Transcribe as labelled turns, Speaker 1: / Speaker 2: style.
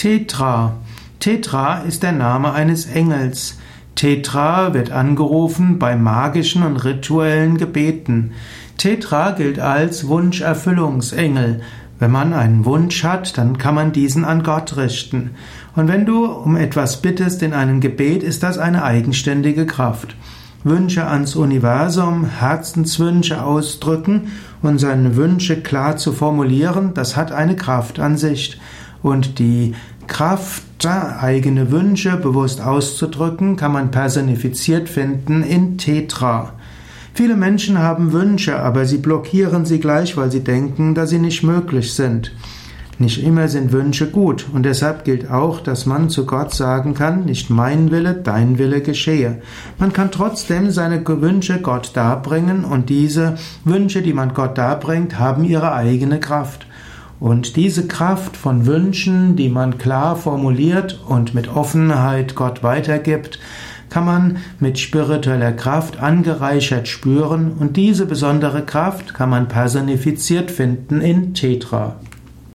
Speaker 1: Tetra. Tetra ist der Name eines Engels. Tetra wird angerufen bei magischen und rituellen Gebeten. Tetra gilt als Wunscherfüllungsengel. Wenn man einen Wunsch hat, dann kann man diesen an Gott richten. Und wenn du um etwas bittest in einem Gebet, ist das eine eigenständige Kraft. Wünsche ans Universum, Herzenswünsche ausdrücken und seine Wünsche klar zu formulieren, das hat eine Kraft an sich. Und die Kraft, eigene Wünsche bewusst auszudrücken, kann man personifiziert finden in Tetra. Viele Menschen haben Wünsche, aber sie blockieren sie gleich, weil sie denken, dass sie nicht möglich sind. Nicht immer sind Wünsche gut und deshalb gilt auch, dass man zu Gott sagen kann, nicht mein Wille, dein Wille geschehe. Man kann trotzdem seine Wünsche Gott darbringen und diese Wünsche, die man Gott darbringt, haben ihre eigene Kraft. Und diese Kraft von Wünschen, die man klar formuliert und mit Offenheit Gott weitergibt, kann man mit spiritueller Kraft angereichert spüren und diese besondere Kraft kann man personifiziert finden in Tetra.